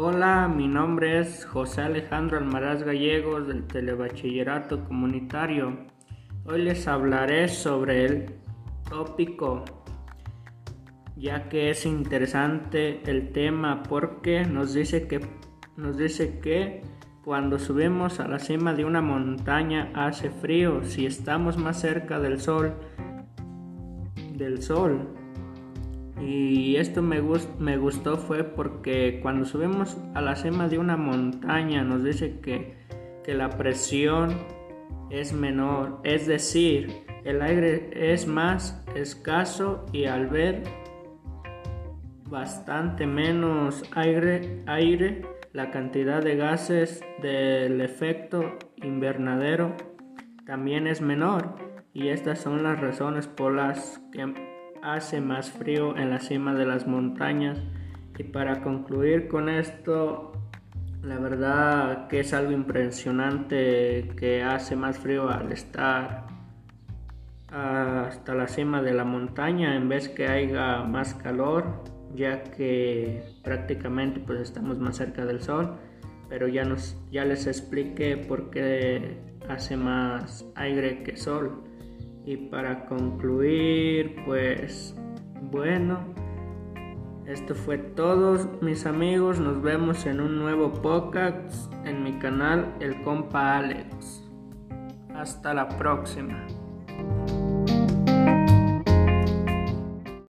Hola, mi nombre es José Alejandro Almaraz Gallegos del Telebachillerato Comunitario. Hoy les hablaré sobre el tópico, ya que es interesante el tema porque nos dice que nos dice que cuando subimos a la cima de una montaña hace frío si estamos más cerca del sol del sol y esto me, gustó fue porque cuando subimos a la cima de una montaña nos dice que, que la presión es menor, es decir, el aire es más escaso y al ver bastante menos aire, aire la cantidad de gases del efecto invernadero también es menor. Y estas son las razones por las que hace más frío en la cima de las montañas. Y para concluir con esto, la verdad que es algo impresionante que hace más frío al estar hasta la cima de la montaña en vez que haya más calor, ya que prácticamente pues estamos más cerca del sol, pero ya nos ya les expliqué por qué hace más aire que sol. Y para concluir, pues bueno, esto fue todo mis amigos, nos vemos en un nuevo podcast en mi canal El Compa Alex. Hasta la próxima.